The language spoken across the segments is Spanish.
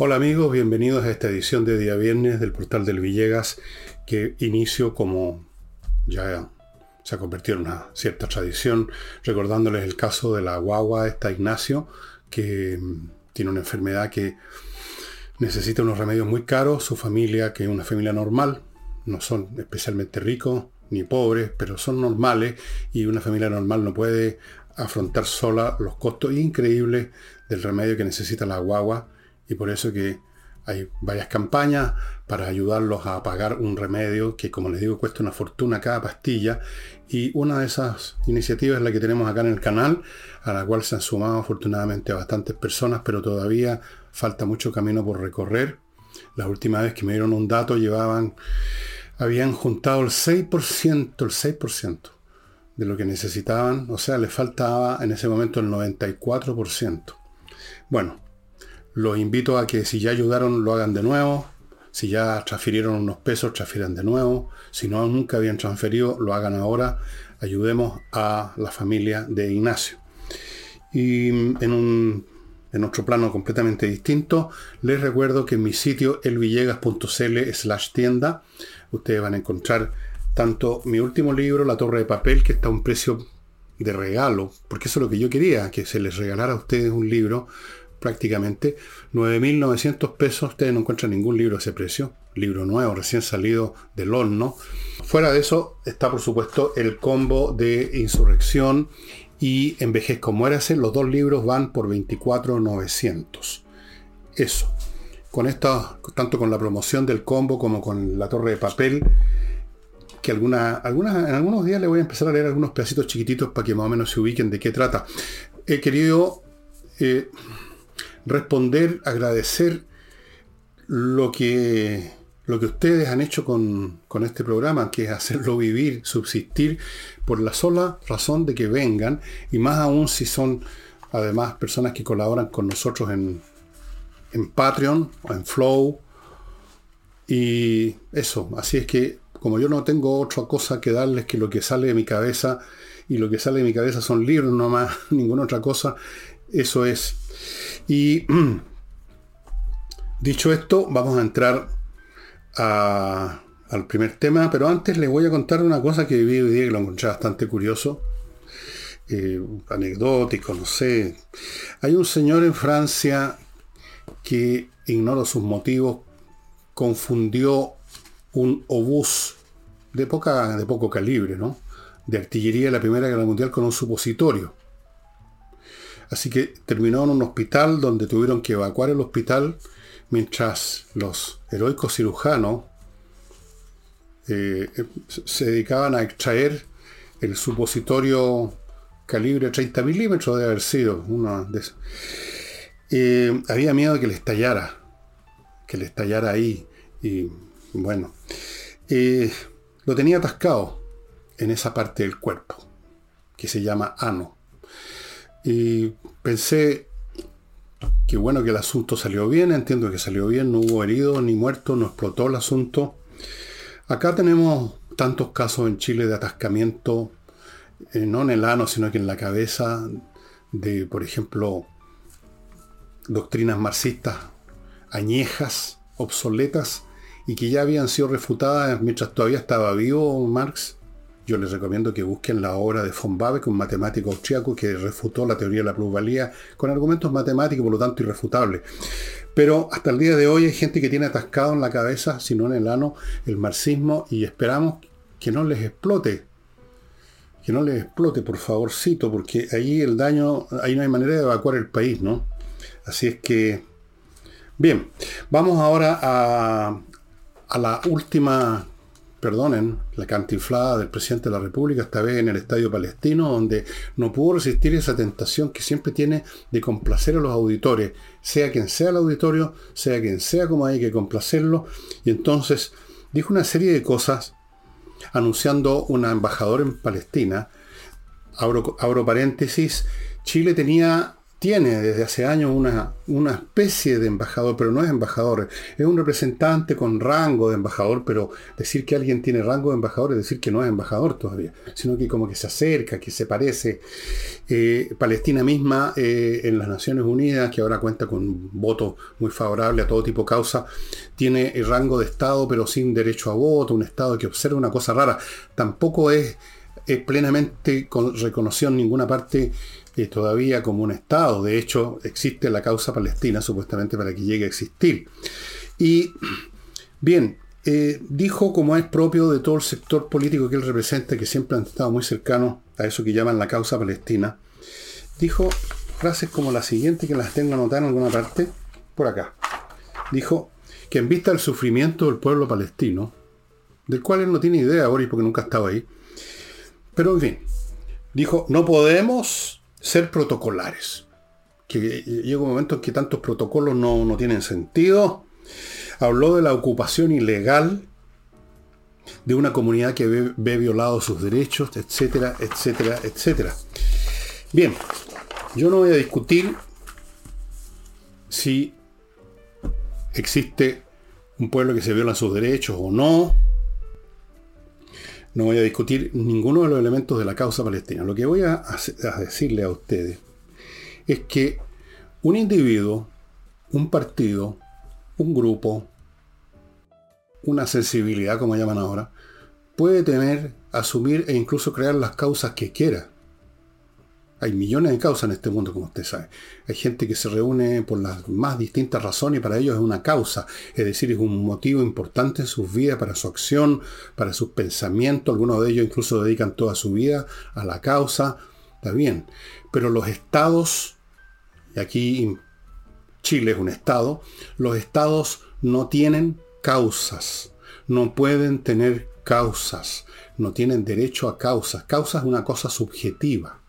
Hola amigos, bienvenidos a esta edición de día viernes del portal del Villegas que inicio como ya se ha convertido en una cierta tradición, recordándoles el caso de la guagua, esta Ignacio, que tiene una enfermedad que necesita unos remedios muy caros, su familia, que es una familia normal, no son especialmente ricos ni pobres, pero son normales y una familia normal no puede afrontar sola los costos increíbles del remedio que necesita la guagua y por eso que hay varias campañas para ayudarlos a pagar un remedio que, como les digo, cuesta una fortuna cada pastilla. Y una de esas iniciativas es la que tenemos acá en el canal, a la cual se han sumado afortunadamente bastantes personas, pero todavía falta mucho camino por recorrer. La última vez que me dieron un dato llevaban, habían juntado el 6%, el 6% de lo que necesitaban, o sea, les faltaba en ese momento el 94%. Bueno, los invito a que si ya ayudaron lo hagan de nuevo. Si ya transfirieron unos pesos, transfieran de nuevo. Si no, nunca habían transferido, lo hagan ahora. Ayudemos a la familia de Ignacio. Y en, un, en otro plano completamente distinto, les recuerdo que en mi sitio elvillegas.cl slash tienda, ustedes van a encontrar tanto mi último libro, La Torre de Papel, que está a un precio de regalo, porque eso es lo que yo quería, que se les regalara a ustedes un libro prácticamente. 9.900 pesos, ustedes no encuentran ningún libro a ese precio. Libro nuevo, recién salido del horno. Fuera de eso está por supuesto el combo de Insurrección y Envejezco Muérase. Los dos libros van por 24.900. Eso. Con esto, tanto con la promoción del combo como con la torre de papel, que alguna, algunas, en algunos días le voy a empezar a leer algunos pedacitos chiquititos para que más o menos se ubiquen de qué trata. He querido eh, responder, agradecer lo que, lo que ustedes han hecho con, este programa, que es hacerlo vivir, subsistir, por la sola razón de que vengan, y más aún si son además personas que colaboran con nosotros en, en Patreon o en Flow. Y eso, así es que como yo no tengo otra cosa que darles que lo que sale de mi cabeza, y lo que sale de mi cabeza son libros, no más, ninguna otra cosa, eso es y dicho esto, vamos a entrar al primer tema, pero antes les voy a contar una cosa que viví hoy día que lo encontré bastante curioso, eh, anecdótico, no sé. Hay un señor en Francia que, ignoro sus motivos, confundió un obús de, poca, de poco calibre, ¿no? de artillería de la Primera Guerra Mundial con un supositorio. Así que terminó en un hospital donde tuvieron que evacuar el hospital mientras los heroicos cirujanos eh, se dedicaban a extraer el supositorio calibre 30 milímetros de haber sido una de eh, había miedo de que le estallara, que le estallara ahí. Y bueno, eh, lo tenía atascado en esa parte del cuerpo, que se llama ano. Y pensé que bueno que el asunto salió bien, entiendo que salió bien, no hubo heridos ni muertos, no explotó el asunto. Acá tenemos tantos casos en Chile de atascamiento, eh, no en el ano, sino que en la cabeza de, por ejemplo, doctrinas marxistas añejas, obsoletas, y que ya habían sido refutadas mientras todavía estaba vivo Marx yo les recomiendo que busquen la obra de von Babeck, un matemático austriaco que refutó la teoría de la plusvalía con argumentos matemáticos, por lo tanto irrefutables. Pero hasta el día de hoy hay gente que tiene atascado en la cabeza, si no en el ano, el marxismo y esperamos que no les explote. Que no les explote, por favorcito, porque ahí el daño, ahí no hay manera de evacuar el país, ¿no? Así es que, bien, vamos ahora a, a la última perdonen, la cantiflada del presidente de la República, esta vez en el Estadio Palestino, donde no pudo resistir esa tentación que siempre tiene de complacer a los auditores, sea quien sea el auditorio, sea quien sea como hay que complacerlo, y entonces dijo una serie de cosas anunciando una embajadora en Palestina, abro, abro paréntesis, Chile tenía tiene desde hace años una, una, especie de embajador, pero no es embajador, es un representante con rango de embajador, pero decir que alguien tiene rango de embajador es decir que no es embajador todavía, sino que como que se acerca, que se parece. Eh, Palestina misma eh, en las Naciones Unidas, que ahora cuenta con un voto muy favorable a todo tipo de causa, tiene el rango de Estado, pero sin derecho a voto, un Estado que observa una cosa rara. Tampoco es, es plenamente reconocido en ninguna parte todavía como un Estado. De hecho, existe la causa palestina supuestamente para que llegue a existir. Y bien, eh, dijo como es propio de todo el sector político que él representa, que siempre han estado muy cercanos a eso que llaman la causa palestina, dijo frases como la siguiente, que las tengo anotadas en alguna parte, por acá. Dijo que en vista del sufrimiento del pueblo palestino, del cual él no tiene idea, Boris, porque nunca ha estado ahí, pero en fin, dijo, no podemos ser protocolares. Que llega un momento en que tantos protocolos no, tienen sentido. Habló de la ocupación ilegal de una comunidad que ve, ve violados sus derechos, etcétera, etcétera, etcétera. Bien, yo no voy a discutir si existe un pueblo que se viola sus derechos o no. No voy a discutir ninguno de los elementos de la causa palestina. Lo que voy a, decirle a ustedes es que un individuo, un partido, un grupo, una sensibilidad, como llaman ahora, puede tener, asumir e incluso crear las causas que quiera. Hay millones de causas en este mundo, como usted sabe. Hay gente que se reúne por las más distintas razones y para ellos es una causa. Es decir, es un motivo importante en sus vidas, para su acción, para sus pensamientos. Algunos de ellos incluso dedican toda su vida a la causa. Está bien. Pero los estados, y aquí Chile es un estado, los estados no tienen causas. No pueden tener causas. No tienen derecho a causas. Causa es una cosa subjetiva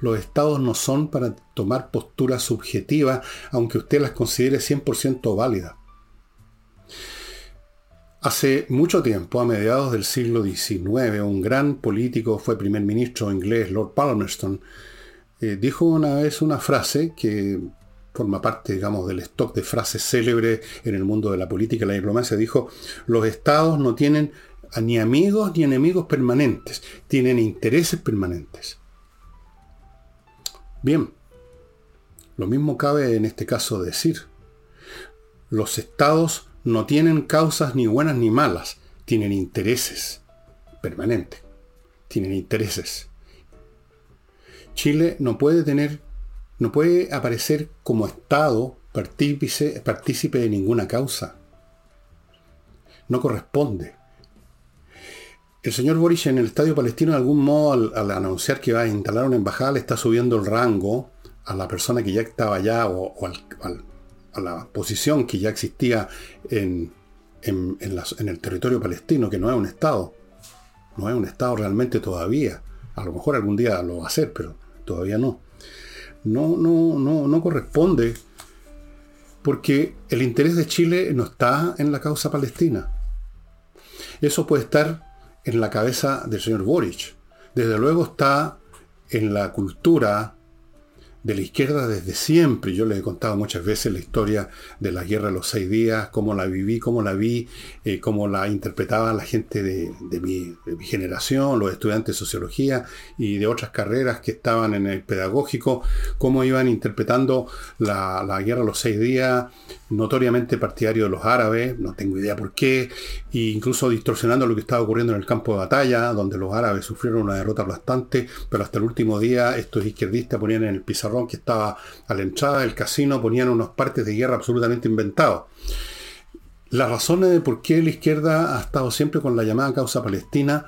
los estados no son para tomar posturas subjetivas, aunque usted las considere 100% válidas. Hace mucho tiempo, a mediados del siglo XIX, un gran político, fue primer ministro inglés, Lord Palmerston, eh, dijo una vez una frase que forma parte, digamos, del stock de frases célebres en el mundo de la política y la diplomacia. Dijo, los estados no tienen ni amigos ni enemigos permanentes, tienen intereses permanentes. Bien, lo mismo cabe en este caso decir. Los estados no tienen causas ni buenas ni malas, tienen intereses permanentes, tienen intereses. Chile no puede tener, no puede aparecer como estado partícipe, partícipe de ninguna causa. No corresponde. El señor Boric en el Estadio Palestino, de algún modo, al, anunciar que va a instalar una embajada, le está subiendo el rango a la persona que ya estaba allá o, a la posición que ya existía en, en, el territorio palestino, que no es un Estado. No es un Estado realmente todavía. A lo mejor algún día lo va a hacer, pero todavía no. No, no, no, no corresponde porque el interés de Chile no está en la causa palestina. Eso puede estar en la cabeza del señor Boric. Desde luego está en la cultura de la izquierda desde siempre. Yo les he contado muchas veces la historia de la guerra de los seis días, cómo la viví, cómo la vi, eh, cómo la interpretaba la gente de, mi, generación, los estudiantes de sociología y de otras carreras que estaban en el pedagógico, cómo iban interpretando la, la guerra de los seis días, notoriamente partidario de los árabes, no tengo idea por qué, e incluso distorsionando lo que estaba ocurriendo en el campo de batalla, donde los árabes sufrieron una derrota aplastante, pero hasta el último día estos izquierdistas ponían en el pizarrón que estaba a la entrada del casino, ponían unos partes de guerra absolutamente inventados. Las razones de por qué la izquierda ha estado siempre con la llamada causa palestina,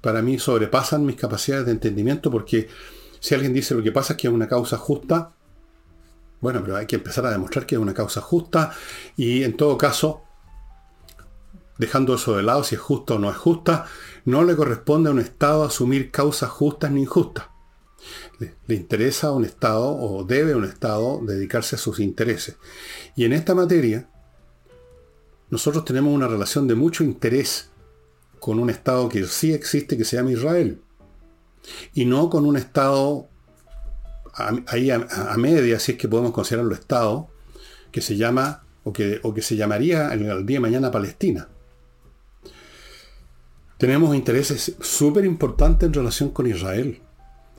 para mí sobrepasan mis capacidades de entendimiento, porque si alguien dice lo que pasa es que es una causa justa, bueno, pero hay que empezar a demostrar que es una causa justa y en todo caso, dejando eso de lado, si es justa o no es justa, no le corresponde a un Estado asumir causas justas ni injustas le, interesa a un Estado o debe un Estado dedicarse a sus intereses. Y en esta materia, nosotros tenemos una relación de mucho interés con un Estado que sí existe, que se llama Israel. Y no con un Estado ahí a, media, si es que podemos considerarlo Estado, que se llama, o que, o que se llamaría el, día de mañana Palestina. Tenemos intereses súper importantes en relación con Israel.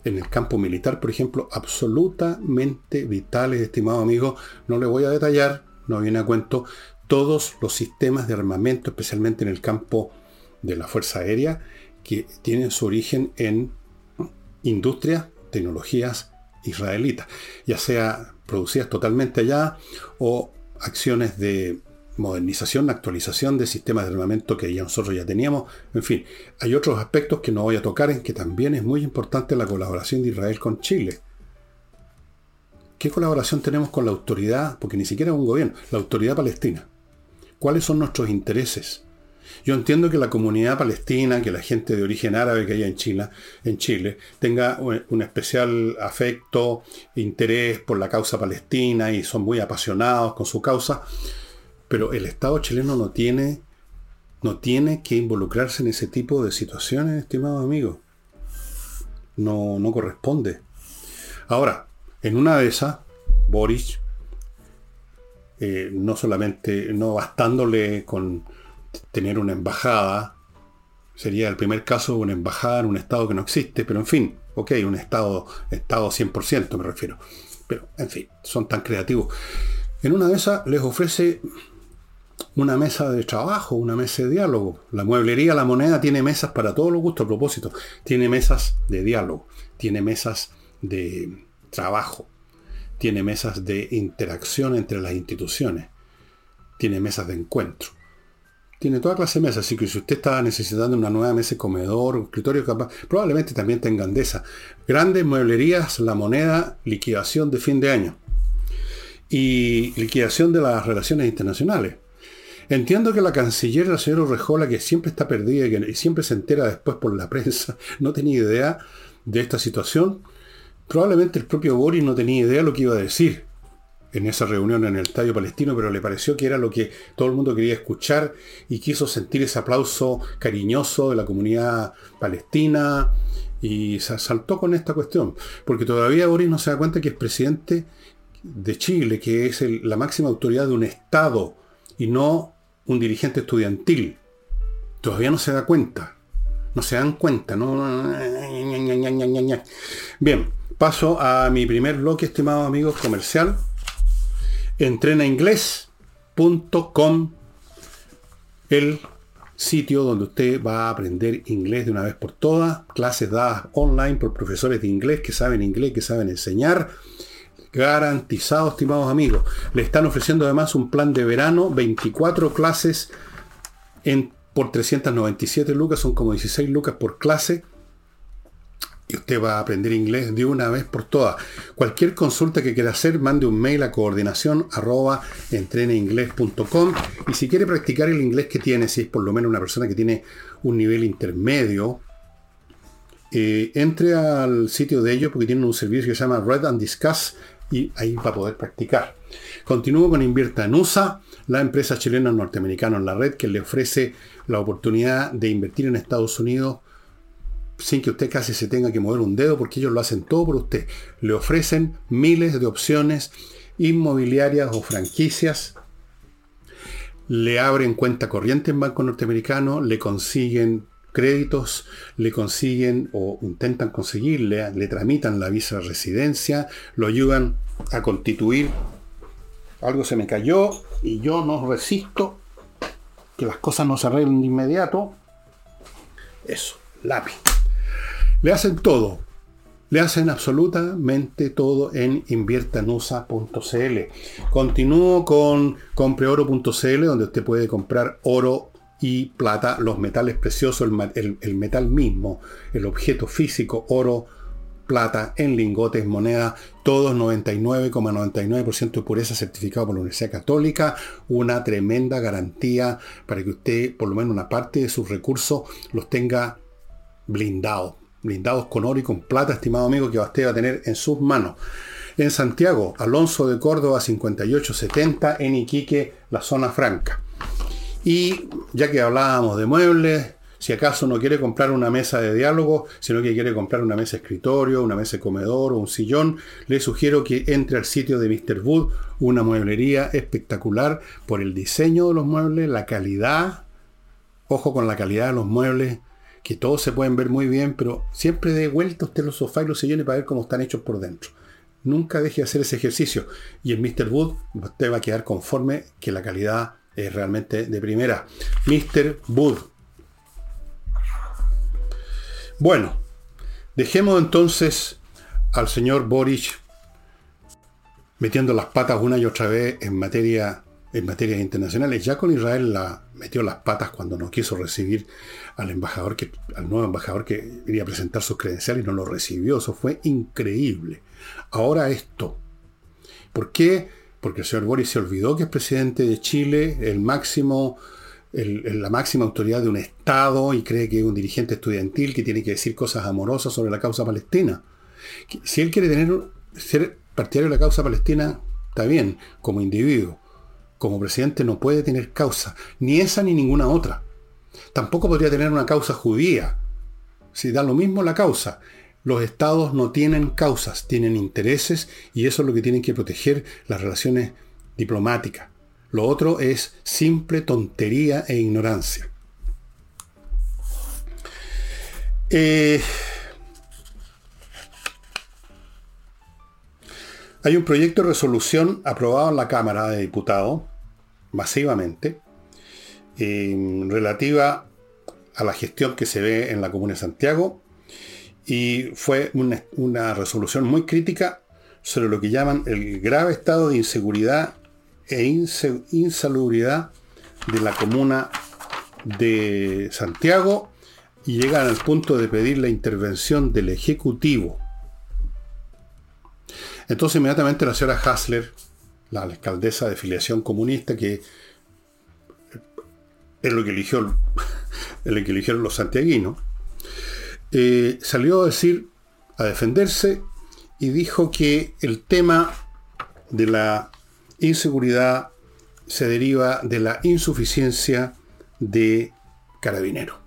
En el campo militar, por ejemplo, absolutamente vitales, estimado amigo. No le voy a detallar, no viene a cuento, todos los sistemas de armamento, especialmente en el campo de la Fuerza Aérea, que tienen su origen en industrias, tecnologías israelitas, ya sea producidas totalmente allá o acciones de modernización, actualización de sistemas de armamento que ya nosotros ya teníamos. En fin, hay otros aspectos que no voy a tocar en que también es muy importante la colaboración de Israel con Chile. ¿Qué colaboración tenemos con la autoridad? Porque ni siquiera es un gobierno, la autoridad palestina. ¿Cuáles son nuestros intereses? Yo entiendo que la comunidad palestina, que la gente de origen árabe que hay en Chile, en Chile tenga un especial afecto, interés por la causa palestina y son muy apasionados con su causa, pero el Estado chileno no tiene, no tiene que involucrarse en ese tipo de situaciones, estimados amigos. No, no corresponde. Ahora, en una de esas, Boris, eh, no solamente, no bastándole con tener una embajada, sería el primer caso de una embajada en un estado que no existe, pero en fin, ok, un estado, estado 100% me refiero. Pero, en fin, son tan creativos. En una de esas les ofrece una mesa de trabajo, una mesa de diálogo. La mueblería La Moneda tiene mesas para todos los gustos, a propósito. Tiene mesas de diálogo, tiene mesas de trabajo, tiene mesas de interacción entre las instituciones, tiene mesas de encuentro. Tiene toda clase de mesas, así que si usted está necesitando una nueva mesa comedor, escritorio capaz, probablemente también tengan de. Grandes mueblerías, la moneda, liquidación de fin de año. Y liquidación de las relaciones internacionales. Entiendo que la canciller, la señora Urrejola, que siempre está perdida y siempre se entera después por la prensa, no tenía idea de esta situación. Probablemente el propio Boris no tenía idea de lo que iba a decir en esa reunión en el Estadio Palestino, pero le pareció que era lo que todo el mundo quería escuchar y quiso sentir ese aplauso cariñoso de la comunidad palestina y se saltó con esta cuestión, porque todavía Boris no se da cuenta que es presidente de Chile, que es la máxima autoridad de un Estado y no un dirigente estudiantil. Todavía no se da cuenta. No se dan cuenta, ¿no? Bien, paso a mi primer bloque, estimados amigos, comercial. Entrenainglés.com, el sitio donde usted va a aprender inglés de una vez por todas, clases dadas online por profesores de inglés que saben inglés, que saben enseñar Garantizado, estimados amigos. Le están ofreciendo además un plan de verano, 24 clases en, por 397 lucas, son como 16 lucas por clase. Y usted va a aprender inglés de una vez por todas. Cualquier consulta que quiera hacer, mande un mail a coordinación. Y si quiere practicar el inglés que tiene, si es por lo menos una persona que tiene un nivel intermedio, eh, entre al sitio de ellos porque tienen un servicio que se llama Red and Discuss y ahí va a poder practicar. Continúo con Invierta en USA, la empresa chilena norteamericana en la red que le ofrece la oportunidad de invertir en Estados Unidos sin que usted casi se tenga que mover un dedo porque ellos lo hacen todo por usted. Le ofrecen miles de opciones inmobiliarias o franquicias. Le abren cuenta corriente en banco norteamericano, le consiguen créditos, le consiguen o intentan conseguirle, le tramitan la visa de residencia, lo ayudan a constituir. Algo se me cayó y yo no resisto que las cosas no se arreglen de inmediato. Eso, lápiz. Le hacen todo. Le hacen absolutamente todo en inviertanusa.cl. Continúo con compreoro.cl, donde usted puede comprar oro y plata, los metales preciosos, el, metal mismo, el objeto físico, oro, plata, en lingotes, moneda, todos 99,99% de pureza certificado por la Universidad Católica, una tremenda garantía para que usted por lo menos una parte de sus recursos los tenga blindados, blindados con oro y con plata, estimado amigo, que usted va a tener en sus manos. En Santiago, Alonso de Córdoba 5870, en Iquique, la zona franca. Y ya que hablábamos de muebles, Si acaso no quiere comprar una mesa de diálogo, sino que quiere comprar una mesa escritorio, una mesa de comedor o un sillón, le sugiero que entre al sitio de Mr. Wood, una mueblería espectacular por el diseño de los muebles, la calidad, ojo con la calidad de los muebles, que todos se pueden ver muy bien, pero siempre dé vuelta usted los sofás y los sillones para ver cómo están hechos por dentro. Nunca deje de hacer ese ejercicio. Y en Mr. Wood usted va a quedar conforme que la calidad es realmente de primera. Mr. Wood. Bueno, dejemos entonces al señor Boric metiendo las patas una y otra vez en materia en materias internacionales. Ya con Israel la metió las patas cuando no quiso recibir al embajador que, al nuevo embajador que iría a presentar sus credenciales y no lo recibió. Eso fue increíble. Ahora esto. ¿Por qué? Porque el señor Boris se olvidó que es presidente de Chile, el máximo, la máxima autoridad de un Estado y cree que es un dirigente estudiantil que tiene que decir cosas amorosas sobre la causa palestina. Si él quiere tener, ser partidario de la causa palestina, está bien, como individuo. Como presidente no puede tener causa, ni esa ni ninguna otra. Tampoco podría tener una causa judía. Si da lo mismo la causa. Los estados no tienen causas, tienen intereses y eso es lo que tienen que proteger las relaciones diplomáticas. Lo otro es simple tontería e ignorancia. Eh, hay un proyecto de resolución aprobado en la Cámara de Diputados, masivamente, relativa a la gestión que se ve en la Comuna de Santiago y fue una, resolución muy crítica sobre lo que llaman el grave estado de inseguridad e insalubridad de la comuna de Santiago y llegan al punto de pedir la intervención del Ejecutivo. Entonces inmediatamente la señora Hasler, la alcaldesa de filiación comunista, que es lo que eligió, el que eligieron los santiaguinos, eh, salió a decir, a defenderse, y dijo que el tema de la inseguridad se deriva de la insuficiencia de carabinero.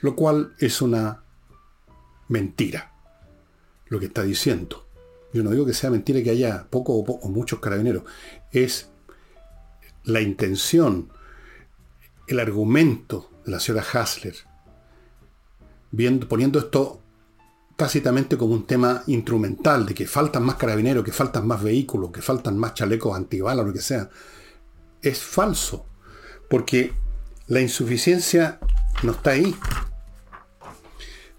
Lo cual es una mentira, lo que está diciendo. Yo no digo que sea mentira que haya poco o, muchos carabineros. Es la intención, el argumento de la señora Hasler, poniendo esto tácitamente como un tema instrumental, de que faltan más carabineros, que faltan más vehículos, que faltan más chalecos antibalas, lo que sea, es falso. Porque la insuficiencia no está ahí.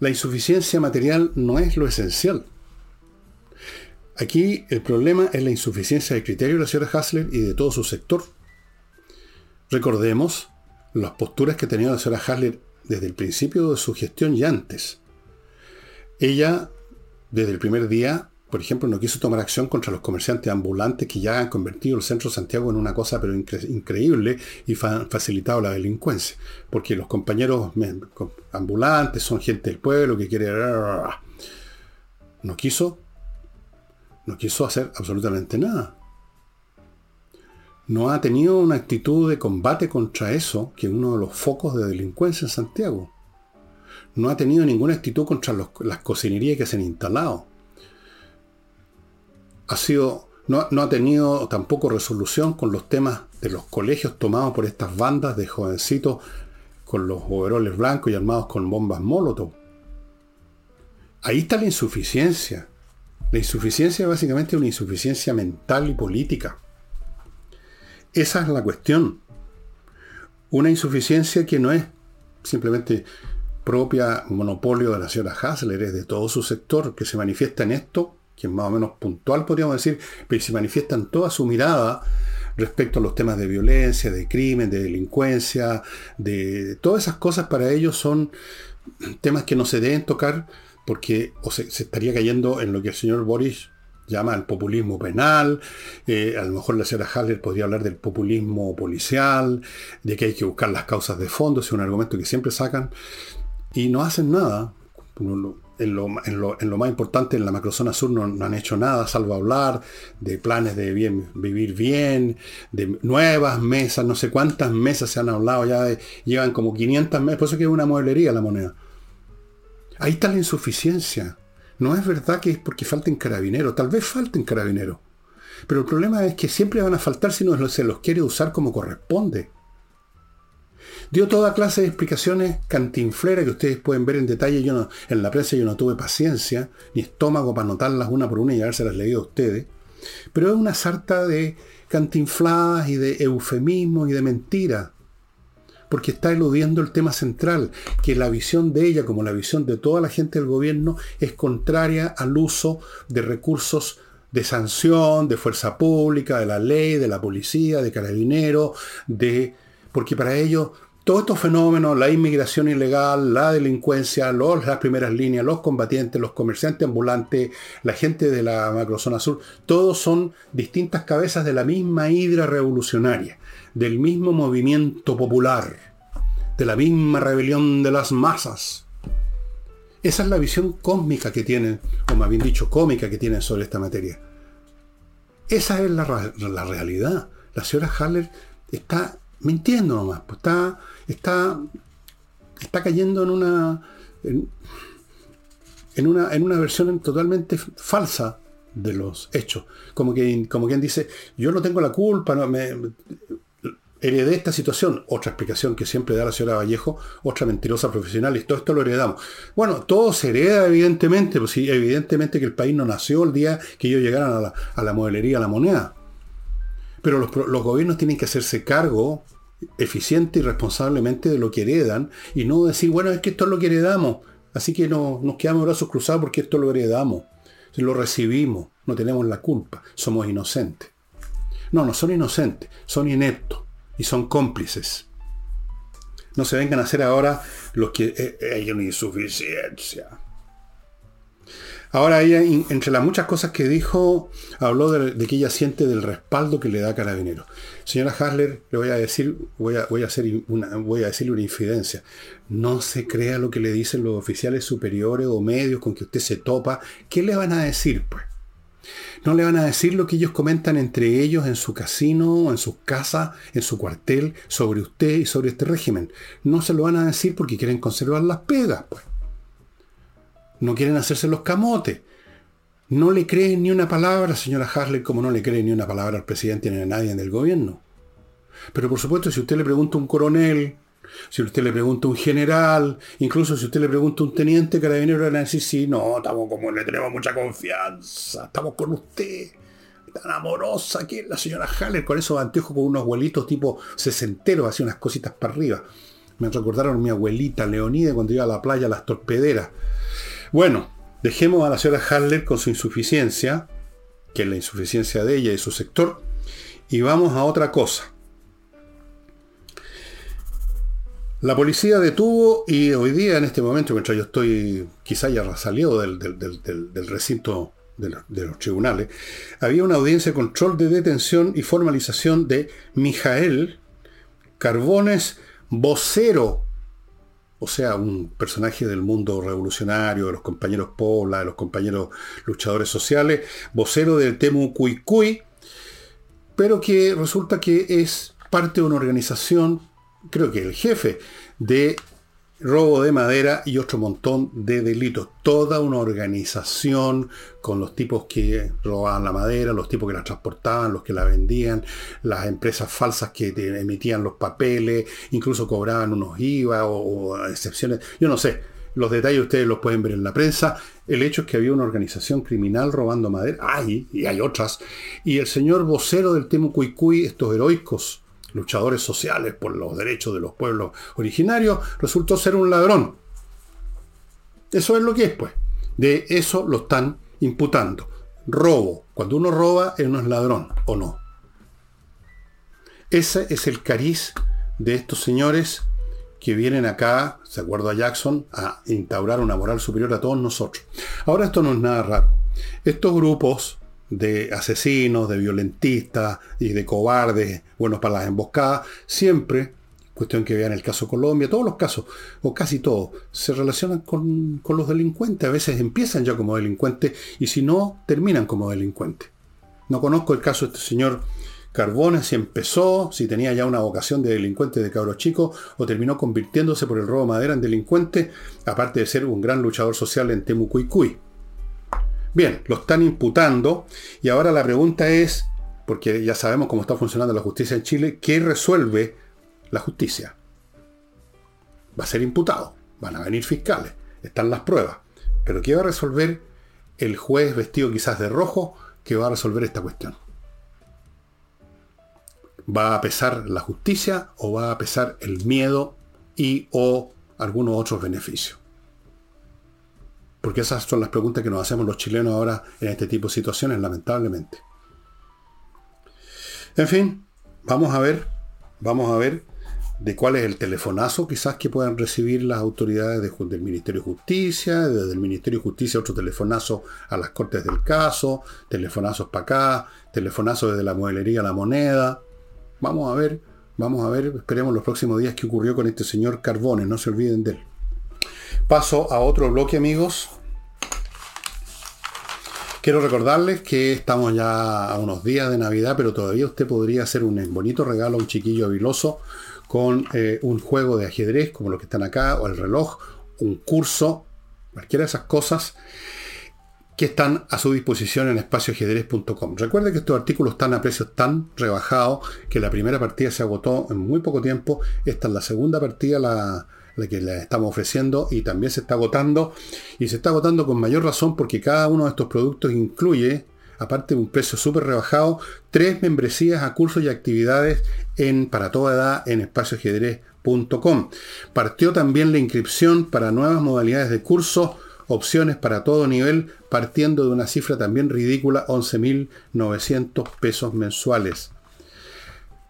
La insuficiencia material no es lo esencial. Aquí el problema es la insuficiencia de criterio de la señora Hasler y de todo su sector. Recordemos las posturas que tenía la señora Hasler desde el principio de su gestión y antes. Ella, desde el primer día, por ejemplo, no quiso tomar acción contra los comerciantes ambulantes que ya han convertido el centro de Santiago en una cosa pero increíble y han facilitado la delincuencia. Porque los compañeros ambulantes son gente del pueblo que quiere... No quiso, no quiso hacer absolutamente nada no ha tenido una actitud de combate contra eso, que es uno de los focos de delincuencia en Santiago. No ha tenido ninguna actitud contra las cocinerías que se han instalado. Ha sido, no, no, ha tenido tampoco resolución con los temas de los colegios tomados por estas bandas de jovencitos con los overoles blancos y armados con bombas molotov. Ahí está la insuficiencia. La insuficiencia básicamente es una insuficiencia mental y política. Esa es la cuestión. Una insuficiencia que no es simplemente propia monopolio de la señora Hasler, es de todo su sector que se manifiesta en esto, que es más o menos puntual, podríamos decir, pero se manifiesta en toda su mirada respecto a los temas de violencia, de crimen, de delincuencia, de todas esas cosas para ellos son temas que no se deben tocar porque se, estaría cayendo en lo que el señor Boris llama al populismo penal, eh, a lo mejor la señora Haller podría hablar del populismo policial, de que hay que buscar las causas de fondo, es un argumento que siempre sacan, y no hacen nada. en lo, más importante, en la macrozona sur no, han hecho nada, salvo hablar de planes de vivir bien, de nuevas mesas, no sé cuántas mesas se han hablado, ya llevan como 500 mesas, por eso que es una mueblería la moneda. Ahí está la insuficiencia. No es verdad que es porque falten carabineros, tal vez falten carabineros. Pero el problema es que siempre van a faltar si no se los quiere usar como corresponde. Dio toda clase de explicaciones cantinfleras que ustedes pueden ver en detalle. Yo no, en la prensa yo no tuve paciencia, ni estómago para anotarlas una por una y las leído a ustedes. Pero es una sarta de cantinfladas y de eufemismos y de mentiras. Porque está eludiendo el tema central, que la visión de ella, como la visión de toda la gente del gobierno, es contraria al uso de recursos de sanción, de fuerza pública, de la ley, de la policía, de carabineros, de. porque para ellos todos estos fenómenos, la inmigración ilegal, la delincuencia, las primeras líneas, los combatientes, los comerciantes ambulantes, la gente de la macrozona sur, todos son distintas cabezas de la misma hidra revolucionaria, del mismo movimiento popular, de la misma rebelión de las masas. Esa es la visión cósmica que tienen, o más bien dicho, cómica que tienen sobre esta materia. Esa es la, la realidad. La señora Haller está mintiendo nomás, pues está, está, está cayendo en una, en, una, en una versión totalmente falsa de los hechos. Como, que, como quien dice, yo no tengo la culpa, no, me, heredé esta situación. Otra explicación que siempre da la señora Vallejo, otra mentirosa profesional, y todo esto lo heredamos. Bueno, todo se hereda evidentemente, pues sí, evidentemente que el país no nació el día que ellos llegaran a la, a la modelería, a la moneda. Pero los, los, gobiernos tienen que hacerse cargo eficiente y responsablemente de lo que heredan y no decir, bueno, es que esto es lo que heredamos, así que no, nos quedamos brazos cruzados porque esto lo heredamos, lo recibimos, no tenemos la culpa, somos inocentes. No, no son inocentes, son ineptos y son cómplices. No se vengan a hacer ahora los que eh, eh, hay una insuficiencia. Ahora ella, entre las muchas cosas que dijo, habló de, que ella siente del respaldo que le da Carabinero. Señora Hasler, le voy a decir, voy a, hacer una, voy a decirle una infidencia. No se crea lo que le dicen los oficiales superiores o medios con que usted se topa. ¿Qué le van a decir, pues? No le van a decir lo que ellos comentan entre ellos en su casino, en su casa, en su cuartel, sobre usted y sobre este régimen. No se lo van a decir porque quieren conservar las pegas, pues. No quieren hacerse los camotes. No le creen ni una palabra, señora Harley, como no le creen ni una palabra al presidente ni a nadie del gobierno. Pero por supuesto, si usted le pregunta a un coronel, si usted le pregunta a un general, incluso si usted le pregunta a un teniente carabinero, van a decir, sí, no, estamos como le tenemos mucha confianza, estamos con usted. Tan amorosa que es la señora Haller, con esos anteojos con unos abuelitos tipo sesenteros, así unas cositas para arriba. Me recordaron a mi abuelita Leonide cuando iba a la playa a las torpederas. Bueno, dejemos a la señora Harler con su insuficiencia, que es la insuficiencia de ella y su sector, y vamos a otra cosa. La policía detuvo y hoy día, en este momento, mientras yo estoy, quizá ya salió del, recinto de, de, los tribunales, había una audiencia de control de detención y formalización de Mijael Carbones, vocero o sea, un personaje del mundo revolucionario, de los compañeros Pobla, de los compañeros luchadores sociales, vocero del Temu Cuicuy, pero que resulta que es parte de una organización, creo que el jefe de robo de madera y otro montón de delitos. Toda una organización con los tipos que robaban la madera, los tipos que la transportaban, los que la vendían, las empresas falsas que emitían los papeles, incluso cobraban unos IVA o, excepciones. Yo no sé, los detalles ustedes los pueden ver en la prensa. El hecho es que había una organización criminal robando madera. Hay, y hay otras. Y el señor vocero del Temo Cuicuy, estos heroicos luchadores sociales por los derechos de los pueblos originarios, resultó ser un ladrón. Eso es lo que es, pues. De eso lo están imputando. Robo. Cuando uno roba, uno es ladrón, ¿o no? Ese es el cariz de estos señores que vienen acá, se acuerdo a Jackson, a instaurar una moral superior a todos nosotros. Ahora esto no es nada raro. Estos grupos de asesinos, de violentistas y de cobardes, buenos para las emboscadas, siempre cuestión que vean el caso Colombia, todos los casos, o casi todos, se relacionan con, con, los delincuentes. A veces empiezan ya como delincuentes y si no, terminan como delincuentes. No conozco el caso de este señor Carbones, si empezó, si tenía ya una vocación de delincuente de cabro chico, o terminó convirtiéndose por el robo de madera en delincuente, aparte de ser un gran luchador social en Temucuicuy. Bien, lo están imputando y ahora la pregunta es, porque ya sabemos cómo está funcionando la justicia en Chile, ¿qué resuelve la justicia? Va a ser imputado, van a venir fiscales, están las pruebas, pero ¿qué va a resolver el juez vestido quizás de rojo que va a resolver esta cuestión? ¿Va a pesar la justicia o va a pesar el miedo y o algunos otros beneficios? Porque esas son las preguntas que nos hacemos los chilenos ahora en este tipo de situaciones, lamentablemente. En fin, vamos a ver, vamos a ver de cuál es el telefonazo quizás que puedan recibir las autoridades del Ministerio de Justicia, desde el Ministerio de Justicia otro telefonazo a las Cortes del Caso, telefonazos para acá, telefonazo desde la modelería a la moneda. Vamos a ver, vamos a ver, esperemos los próximos días qué ocurrió con este señor Carbones, no se olviden de él. Paso a otro bloque, amigos. Quiero recordarles que estamos ya a unos días de Navidad, pero todavía usted podría hacer un bonito regalo a un chiquillo viloso con eh, un juego de ajedrez, como los que están acá, o el reloj, un curso, cualquiera de esas cosas que están a su disposición en espacioajedrez.com. Recuerde que estos artículos están a precios tan rebajados que la primera partida se agotó en muy poco tiempo. Esta es la segunda partida, la, que le estamos ofreciendo y también se está agotando. Y se está agotando con mayor razón porque cada uno de estos productos incluye, aparte de un precio súper rebajado, tres membresías a cursos y actividades en, para toda edad en espacioajedrez.com. Partió también la inscripción para nuevas modalidades de cursos opciones para todo nivel, partiendo de una cifra también ridícula, 11.900 pesos mensuales.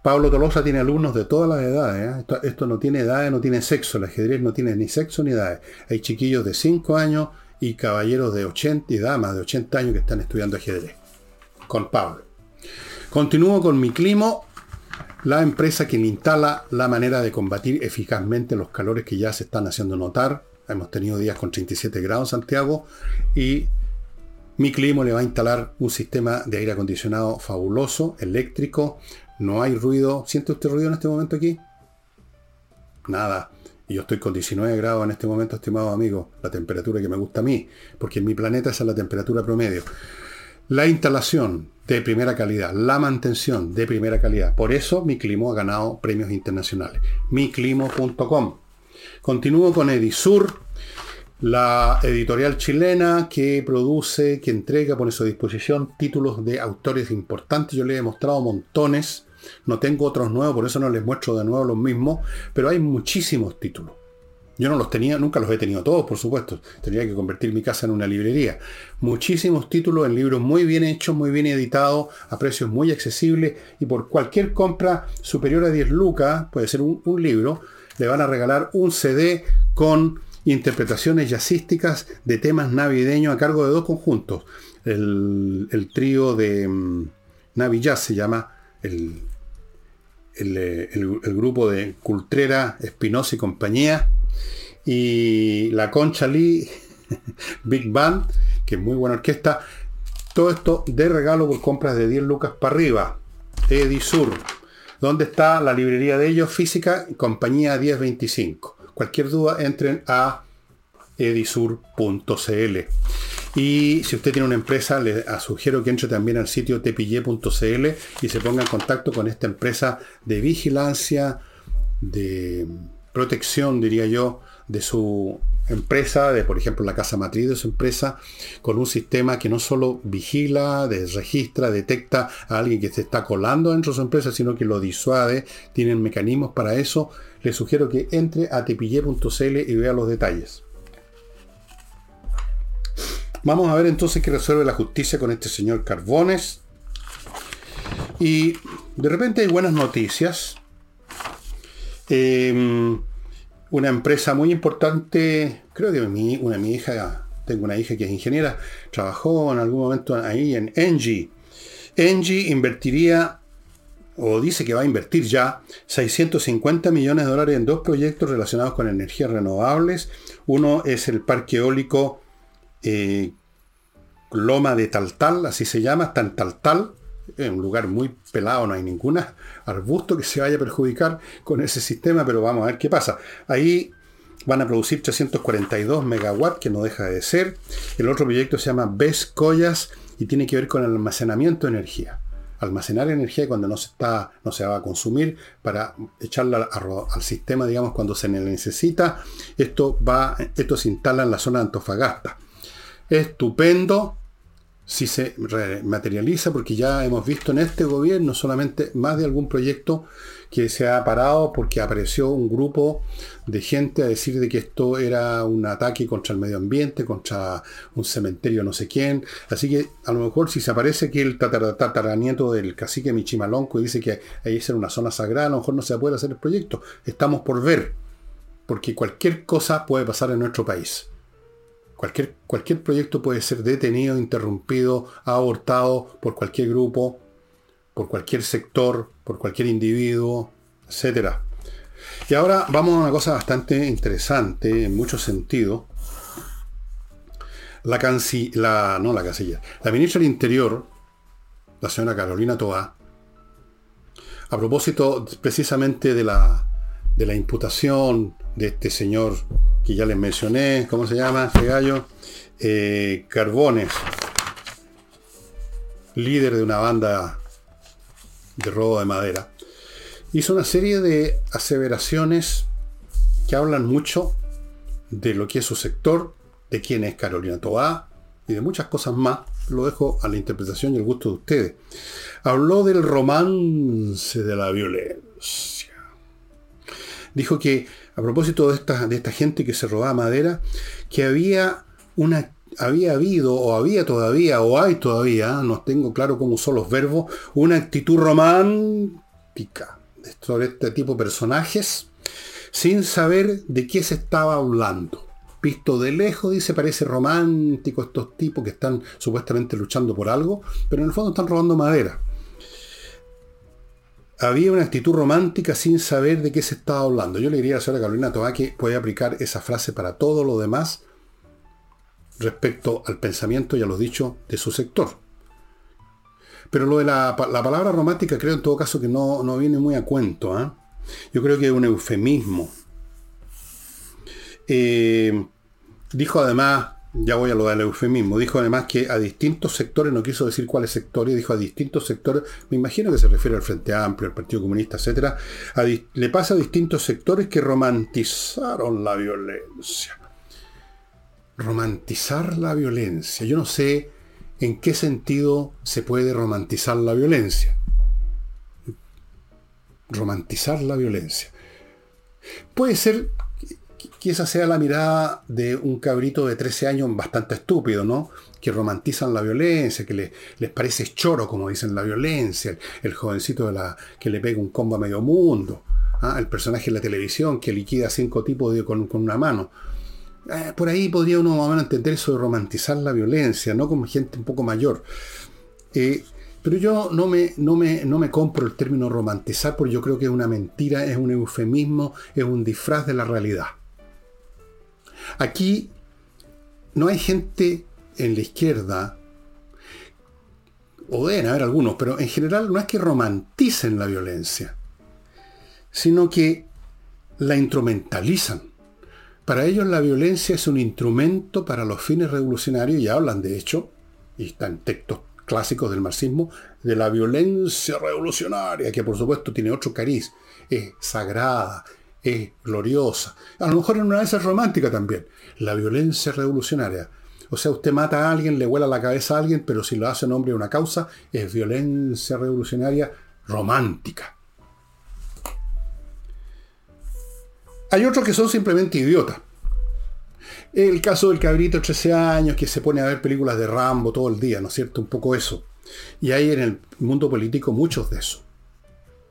Pablo Tolosa tiene alumnos de todas las edades. ¿eh? Esto, no tiene edades, no tiene sexo. El ajedrez no tiene ni sexo ni edades. Hay chiquillos de 5 años y caballeros de 80 y damas de 80 años que están estudiando ajedrez. Con Pablo. Continúo con mi climo, la empresa que instala la manera de combatir eficazmente los calores que ya se están haciendo notar Hemos tenido días con 37 grados Santiago y mi clima le va a instalar un sistema de aire acondicionado fabuloso, eléctrico, no hay ruido. ¿Siente usted ruido en este momento aquí? Nada. Y yo estoy con 19 grados en este momento, estimado amigo, la temperatura que me gusta a mí, porque en mi planeta esa es la temperatura promedio. La instalación de primera calidad, la mantención de primera calidad. Por eso mi clima ha ganado premios internacionales. miclimo.com Continúo con Edisur, la editorial chilena que produce, que entrega, pone a su disposición títulos de autores importantes. Yo les he mostrado montones. No tengo otros nuevos, por eso no les muestro de nuevo los mismos, pero hay muchísimos títulos. Yo no los tenía, nunca los he tenido todos, por supuesto. Tendría que convertir mi casa en una librería. Muchísimos títulos en libros muy bien hechos, muy bien editados, a precios muy accesibles y por cualquier compra superior a 10 lucas, puede ser un, libro, le van a regalar un CD con interpretaciones jazzísticas de temas navideños a cargo de dos conjuntos. El, trío de um, Navi Jazz se llama el, el, grupo de Cultrera, Espinosa y compañía. Y la Concha Lee Big Band, que es muy buena orquesta. Todo esto de regalo por compras de 10 lucas para arriba. Edisur. ¿Dónde está la librería de ellos física? Compañía 1025. Cualquier duda, entren a edisur.cl. Y si usted tiene una empresa, le sugiero que entre también al sitio tepille.cl y se ponga en contacto con esta empresa de vigilancia, de protección, diría yo, de su empresa, de por ejemplo la casa matriz de su empresa, con un sistema que no solo vigila, registra, detecta a alguien que se está colando dentro de su empresa, sino que lo disuade, tienen mecanismos para eso. Le sugiero que entre a tepille.cl y vea los detalles. Vamos a ver entonces qué resuelve la justicia con este señor Carbones. Y de repente hay buenas noticias. Eh, una empresa muy importante, creo que mi, una, mi hija, tengo una hija que es ingeniera, trabajó en algún momento ahí en Engie. Engie invertiría o dice que va a invertir ya 650 millones de dólares en dos proyectos relacionados con energías renovables. Uno es el parque eólico eh, Loma de Taltal, así se llama, está en Taltal, en un lugar muy pelado, no hay ningún arbusto que se vaya a perjudicar con ese sistema, pero vamos a ver qué pasa. Ahí van a producir 342 megawatts, que no deja de ser. El otro proyecto se llama Bes Collas y tiene que ver con el almacenamiento de energía almacenar energía cuando no se, está, no se va a consumir para echarla al sistema, digamos, cuando se necesita. Esto, va, esto se instala en la zona de Antofagasta. Estupendo si se materializa, porque ya hemos visto en este gobierno solamente más de algún proyecto que se ha parado porque apareció un grupo de gente a decir de que esto era un ataque contra el medio ambiente, contra un cementerio no sé quién. Así que a lo mejor si se aparece que el tataranieto del cacique Michimalonco y dice que ahí es una zona sagrada, a lo mejor no se poder hacer el proyecto. Estamos por ver, porque cualquier cosa puede pasar en nuestro país. Cualquier, cualquier proyecto puede ser detenido, interrumpido, abortado por cualquier grupo, por cualquier sector, por cualquier individuo, etc. Y ahora vamos a una cosa bastante interesante en muchos sentidos. La, la, no la la ministra del Interior, la señora Carolina Toa, a propósito precisamente de la, de la imputación de este señor que ya les mencioné, ¿cómo se llama este gallo? Eh, Carbones, líder de una banda de robo de madera, hizo una serie de aseveraciones que hablan mucho de lo que es su sector, de quién es Carolina Toá y de muchas cosas más. Lo dejo a la interpretación y el gusto de ustedes. Habló del romance de la violencia. Dijo que, a propósito de esta, de esta gente que se robaba madera, que había una había habido o había todavía o hay todavía, no tengo claro cómo son los verbos, una actitud romántica sobre este tipo de personajes sin saber de qué se estaba hablando. Visto de lejos, dice, parece romántico estos tipos que están supuestamente luchando por algo, pero en el fondo están robando madera. Había una actitud romántica sin saber de qué se estaba hablando. Yo le diría a la señora Carolina Toá que puede aplicar esa frase para todo lo demás respecto al pensamiento y a los dichos de su sector. Pero lo de la, palabra romántica creo en todo caso que no, viene muy a cuento. ¿ah? Yo creo que es un eufemismo. Eh, dijo además, ya voy a lo del eufemismo, dijo además que a distintos sectores, no quiso decir cuáles sectores, dijo a distintos sectores, me imagino que se refiere al Frente Amplio, al Partido Comunista, etc. le pasa a distintos sectores que romantizaron la violencia romantizar la violencia. Yo no sé en qué sentido se puede romantizar la violencia. Romantizar la violencia. Puede ser que esa sea la mirada de un cabrito de 13 años bastante estúpido, ¿no? Que romantizan la violencia, que les parece choro, como dicen, la violencia, el, jovencito de la, que le pega un combo a medio mundo, ¿ah? el personaje en la televisión que liquida cinco tipos con, con una mano. Eh, por ahí podría uno más o menos entender eso de romantizar la violencia, ¿no? Como gente un poco mayor. Eh, pero yo no me, no, me, no me compro el término romantizar porque yo creo que es una mentira, es un eufemismo, es un disfraz de la realidad. Aquí no hay gente en la izquierda, o deben haber algunos, pero en general no es que romanticen la violencia, sino que la instrumentalizan. Para ellos la violencia es un instrumento para los fines revolucionarios y hablan de hecho, y está en textos clásicos del marxismo, de la violencia revolucionaria, que por supuesto tiene otro cariz, es sagrada, es gloriosa. A lo mejor en una vez es romántica también. La violencia revolucionaria. O sea, usted mata a alguien, le vuela la cabeza a alguien, pero si lo hace en nombre de una causa, es violencia revolucionaria romántica. Hay otros que son simplemente idiotas. El caso del cabrito de 13 años que se pone a ver películas de Rambo todo el día, ¿no es cierto? Un poco eso. Y hay en el mundo político muchos de esos,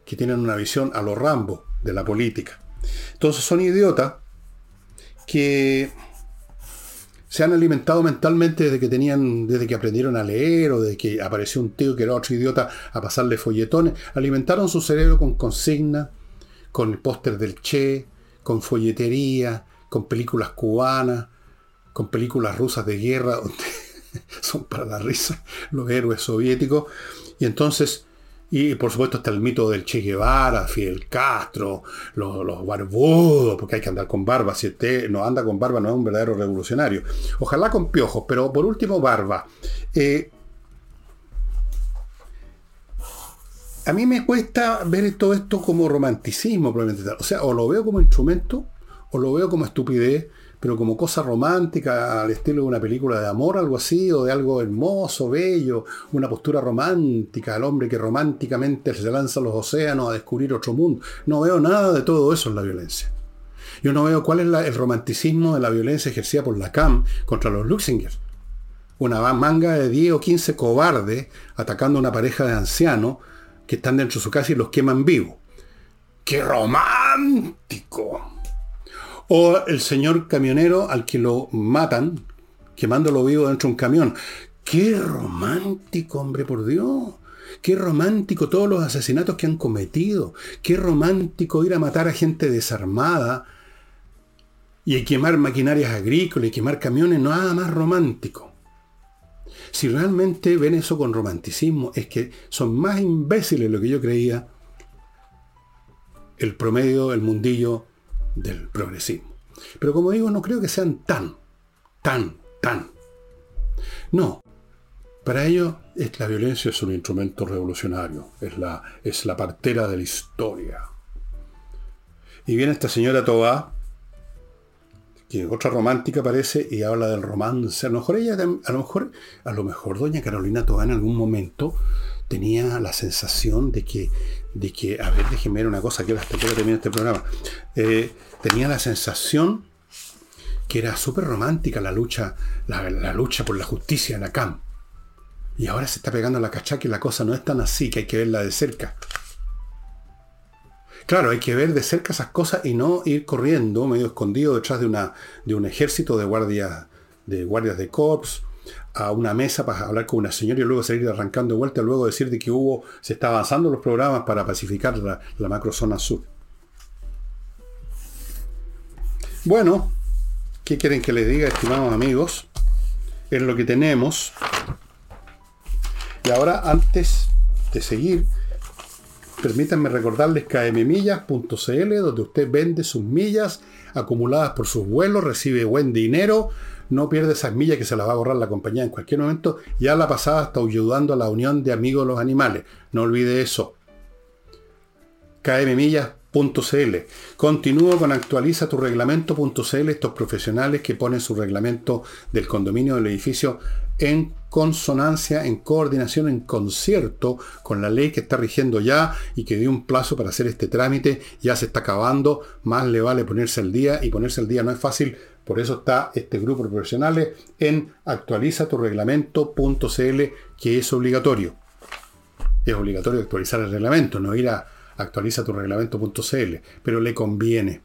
que tienen una visión a lo Rambo de la política. Entonces son idiotas que se han alimentado mentalmente desde que tenían, desde que aprendieron a leer o desde que apareció un tío que era otro idiota a pasarle folletones. Alimentaron su cerebro con consignas, con el póster del Che, con folletería, con películas cubanas, con películas rusas de guerra, donde son para la risa los héroes soviéticos. Y entonces y por supuesto está el mito del Che Guevara, Fidel Castro, los, barbudos, porque hay que andar con barba. Si usted no anda con barba no es un verdadero revolucionario. Ojalá con piojos, pero por último barba. Eh, a mí me cuesta ver todo esto como romanticismo, probablemente. O sea, o lo veo como instrumento, o lo veo como estupidez, pero como cosa romántica al estilo de una película de amor, algo así, o de algo hermoso, bello, una postura romántica, al hombre que románticamente se lanza a los océanos a descubrir otro mundo. No veo nada de todo eso en la violencia. Yo no veo cuál es el romanticismo de la violencia ejercida por la CAM contra los Luxingers. Una manga de 10 o 15 cobardes atacando a una pareja de ancianos que están dentro de su casa y los queman vivos. ¡Qué romántico! O el señor camionero al que lo matan, quemándolo vivo dentro de un camión. ¡Qué romántico, hombre, por Dios! Qué romántico todos los asesinatos que han cometido. Qué romántico ir a matar a gente desarmada y quemar maquinarias agrícolas y quemar camiones. Nada más romántico. Si realmente ven eso con romanticismo, es que son más imbéciles lo que yo creía el promedio, el mundillo del progresismo. Pero como digo, no creo que sean tan, tan, tan. No. Para ellos la violencia es un instrumento revolucionario, es la, es la partera de la historia. Y viene esta señora Tobá, que otra romántica parece, y habla del romance. A lo mejor ella, a lo mejor, a lo mejor doña Carolina Tobá en algún momento tenía la sensación de que, de que a ver, déjeme ver una cosa, que hasta que este programa. Eh, tenía la sensación que era súper romántica la lucha, la, lucha por la justicia en la CAM. Y ahora se está pegando la cachaca y la cosa no es tan así, que hay que verla de cerca. Claro, hay que ver de cerca esas cosas y no ir corriendo medio escondido detrás de, una, de un ejército de guardias de guardias de corps a una mesa para hablar con una señora y luego salir arrancando de vuelta, luego decir de que hubo, se está avanzando los programas para pacificar la, macrozona sur. Bueno, ¿qué quieren que les diga, estimados amigos? Es lo que tenemos. Y ahora, antes de seguir, permítanme recordarles kmmillas.cl, donde usted vende sus millas acumuladas por sus vuelos, recibe buen dinero no pierde esas millas que se las va a borrar la compañía en cualquier momento. Ya la pasada está ayudando a la Unión de Amigos de los Animales. No olvide eso. kmmillas.cl. Continúo con actualiza tu reglamento.cl, estos profesionales que ponen su reglamento del condominio del edificio en consonancia, en coordinación, en concierto con la ley que está rigiendo ya y que dio un plazo para hacer este trámite, ya se está acabando, más le vale ponerse al día y ponerse al día no es fácil por eso está este grupo de profesionales en actualiza tu reglamento.cl, que es obligatorio. Es obligatorio actualizar el reglamento, no ir a actualiza tu reglamento.cl, pero le conviene.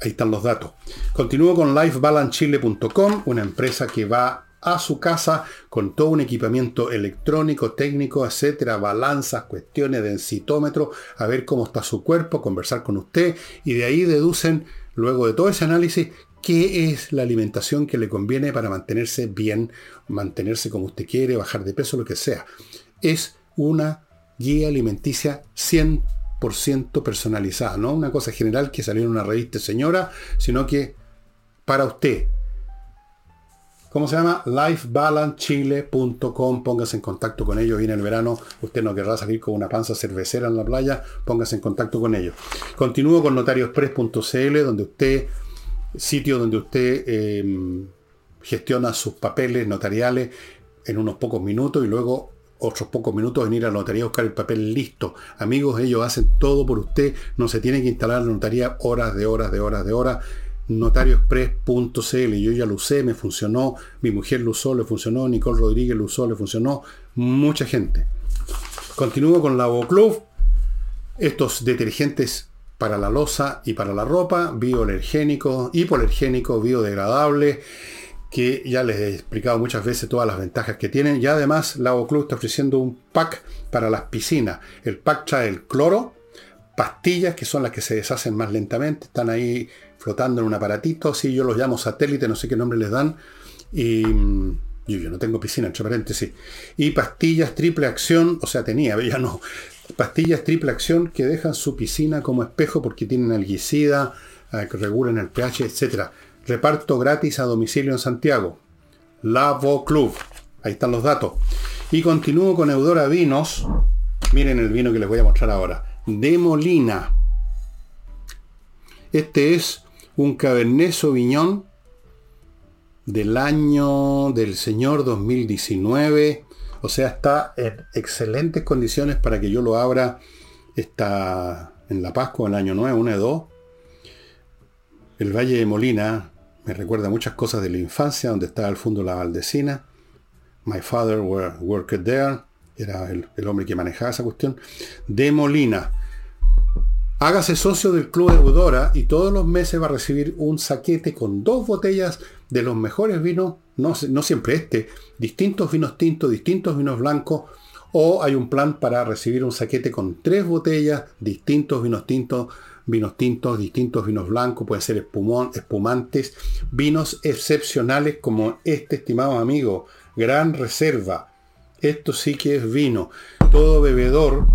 Ahí están los datos. Continúo con lifebalancechile.com, una empresa que va a su casa con todo un equipamiento electrónico, técnico, etcétera, balanzas, cuestiones, densitómetro, a ver cómo está su cuerpo, conversar con usted y de ahí deducen, luego de todo ese análisis, qué es la alimentación que le conviene para mantenerse bien, mantenerse como usted quiere, bajar de peso, lo que sea. Es una guía alimenticia 100% personalizada, no una cosa general que salió en una revista señora, sino que para usted. ¿Cómo se llama? lifebalancechile.com. Póngase en contacto con ellos. Viene el verano. Usted no querrá salir con una panza cervecera en la playa. Póngase en contacto con ellos. Continúo con notariospress.cl, donde usted sitio donde usted em, gestiona sus papeles notariales en unos pocos minutos y luego otros pocos minutos en ir a la notaría buscar el papel listo. Amigos, ellos hacen todo por usted, no se tiene que instalar la notaría horas de horas de horas de horas. Notarioexpress.cl, yo ya lo usé, me funcionó, mi mujer lo usó, le funcionó, Nicole Rodríguez lo usó, le funcionó, mucha gente. Continúo con la Club, estos detergentes para la losa y para la ropa, bioalergénico, hipoalergénico, biodegradable, que ya les he explicado muchas veces todas las ventajas que tienen. Y además, Lago Club está ofreciendo un pack para las piscinas. El pack trae el cloro, pastillas que son las que se deshacen más lentamente, están ahí flotando en un aparatito, así yo los llamo satélite, no sé qué nombre les dan. Y mm, yo, no tengo piscina, entre paréntesis. Y pastillas triple acción, o sea, tenía, ya no. Pastillas triple acción que dejan su piscina como espejo porque tienen alguicida, eh, que regulan el pH, etc. Reparto gratis a domicilio en Santiago. Lavo Club. Ahí están los datos. Y continúo con Eudora Vinos. Miren el vino que les voy a mostrar ahora. De Molina. Este es un Cabernet Sauvignon del año del señor 2019. O sea, está en excelentes condiciones para que yo lo abra. Está en La Pascua, el año 9, 1 de 2. El Valle de Molina me recuerda muchas cosas de la infancia, donde estaba al fondo la Valdecina. My father worked there. Era el, hombre que manejaba esa cuestión. De Molina. Hágase socio del Club Eudora y todos los meses va a recibir un saquete con dos botellas de los mejores vinos, no, no siempre este, distintos vinos tintos, distintos vinos blancos, o hay un plan para recibir un saquete con tres botellas, distintos vinos tintos, vinos tintos, distintos vinos blancos, pueden ser espumón, espumantes, vinos excepcionales como este, estimado amigo, gran reserva. Esto sí que es vino. Todo bebedor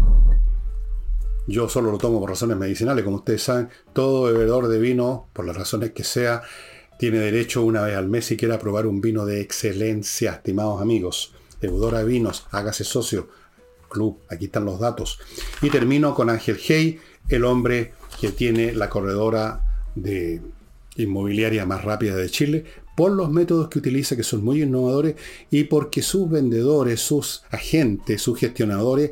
yo solo lo tomo por razones medicinales, como ustedes saben, todo bebedor de vino, por las razones que sea, tiene derecho una vez al mes si quiere probar un vino de excelencia, estimados amigos. Deudora Vinos, hágase socio. Club, aquí están los datos. Y termino con Ángel Hey, el hombre que tiene la corredora de inmobiliaria más rápida de Chile, por los métodos que utiliza que son muy innovadores y porque sus vendedores, sus agentes, sus gestionadores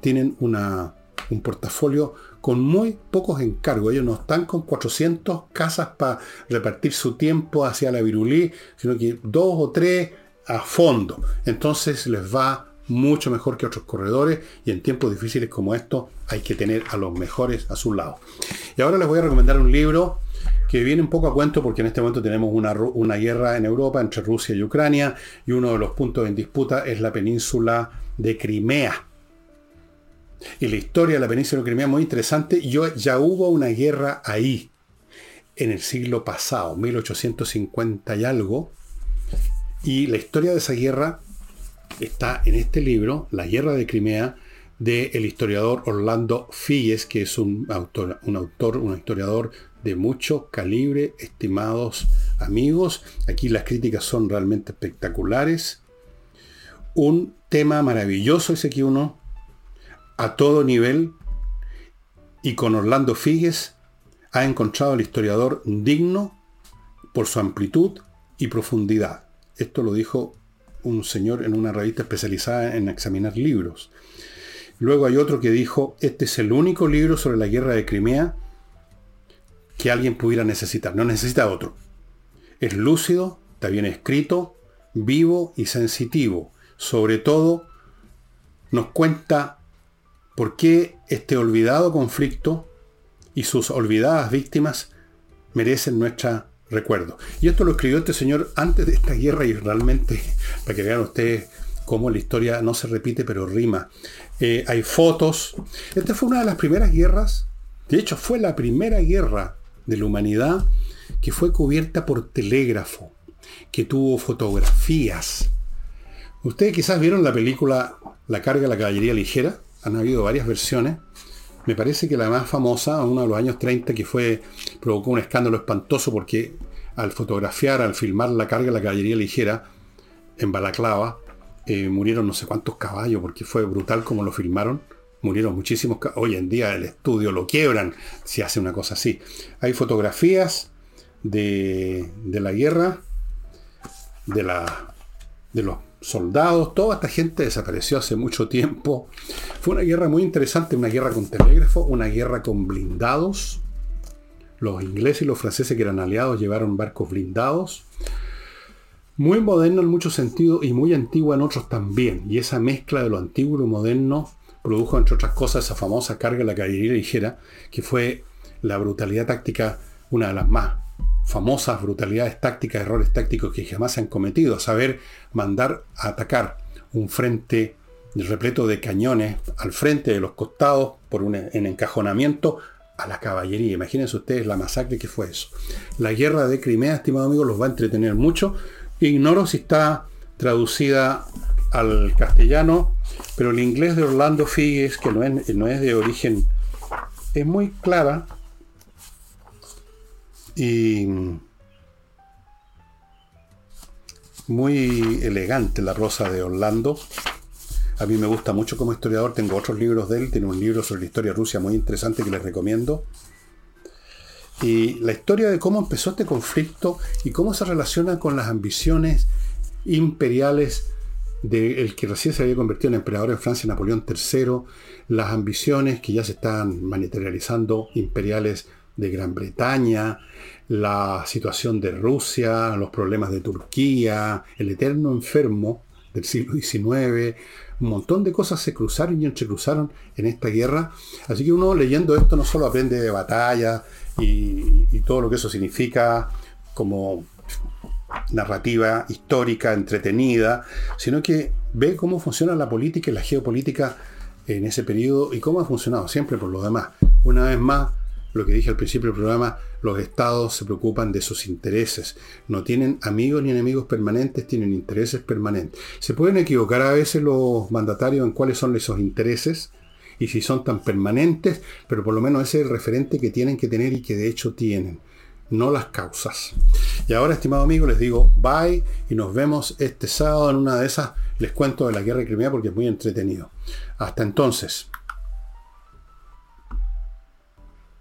tienen una un portafolio con muy pocos encargos. Ellos no están con 400 casas para repartir su tiempo hacia la virulí, sino que dos o tres a fondo. Entonces les va mucho mejor que otros corredores y en tiempos difíciles como estos hay que tener a los mejores a su lado. Y ahora les voy a recomendar un libro que viene un poco a cuento porque en este momento tenemos una, una guerra en Europa entre Rusia y Ucrania y uno de los puntos en disputa es la península de Crimea. Y la historia de la península de Crimea es muy interesante. Yo, ya hubo una guerra ahí, en el siglo pasado, 1850 y algo. Y la historia de esa guerra está en este libro, La Guerra de Crimea, del historiador Orlando Fies, que es un autor, un autor, un historiador de mucho calibre, estimados amigos. Aquí las críticas son realmente espectaculares. Un tema maravilloso ese que uno a todo nivel y con Orlando Figues ha encontrado al historiador digno por su amplitud y profundidad. Esto lo dijo un señor en una revista especializada en examinar libros. Luego hay otro que dijo, este es el único libro sobre la guerra de Crimea que alguien pudiera necesitar. No necesita otro. Es lúcido, está bien escrito, vivo y sensitivo. Sobre todo, nos cuenta ¿Por qué este olvidado conflicto y sus olvidadas víctimas merecen nuestro recuerdo? Y esto lo escribió este señor antes de esta guerra y realmente, para que vean ustedes cómo la historia no se repite pero rima. Eh, hay fotos. Esta fue una de las primeras guerras, de hecho fue la primera guerra de la humanidad que fue cubierta por telégrafo, que tuvo fotografías. Ustedes quizás vieron la película La carga de la caballería ligera han habido varias versiones. Me parece que la más famosa, uno de los años 30, que fue, provocó un escándalo espantoso porque al fotografiar, al filmar la carga de la caballería ligera en Balaclava, eh, murieron no sé cuántos caballos, porque fue brutal como lo filmaron. Murieron muchísimos Hoy en día el estudio lo quiebran si hace una cosa así. Hay fotografías de, de la guerra, de, la, de los soldados, toda esta gente desapareció hace mucho tiempo. Fue una guerra muy interesante, una guerra con telégrafo, una guerra con blindados. Los ingleses y los franceses que eran aliados llevaron barcos blindados. Muy moderno en muchos sentidos y muy antigua en otros también. Y esa mezcla de lo antiguo y lo moderno produjo, entre otras cosas, esa famosa carga de la caballería ligera, que fue la brutalidad táctica, una de las más famosas brutalidades tácticas, errores tácticos que jamás se han cometido, a saber, mandar a atacar un frente repleto de cañones al frente de los costados por un en encajonamiento a la caballería. Imagínense ustedes la masacre que fue eso. La guerra de Crimea, estimado amigo, los va a entretener mucho. Ignoro si está traducida al castellano, pero el inglés de Orlando Figues, que no es, no es de origen, es muy clara y muy elegante la rosa de Orlando. A mí me gusta mucho como historiador, tengo otros libros de él, tiene un libro sobre la historia rusa muy interesante que les recomiendo. Y la historia de cómo empezó este conflicto y cómo se relaciona con las ambiciones imperiales del que recién se había convertido en emperador en Francia, Napoleón III, las ambiciones que ya se están materializando imperiales de Gran Bretaña, la situación de Rusia, los problemas de Turquía, el eterno enfermo del siglo XIX, un montón de cosas se cruzaron y entrecruzaron en esta guerra. Así que uno leyendo esto no solo aprende de batalla y, y todo lo que eso significa como narrativa histórica, entretenida, sino que ve cómo funciona la política y la geopolítica en ese periodo y cómo ha funcionado siempre por lo demás. Una vez más, lo que dije al principio del programa, los estados se preocupan de sus intereses. No tienen amigos ni enemigos permanentes, tienen intereses permanentes. Se pueden equivocar a veces los mandatarios en cuáles son esos intereses y si son tan permanentes, pero por lo menos ese es el referente que tienen que tener y que de hecho tienen, no las causas. Y ahora, estimado amigo, les digo bye y nos vemos este sábado en una de esas. Les cuento de la guerra de Crimea porque es muy entretenido. Hasta entonces.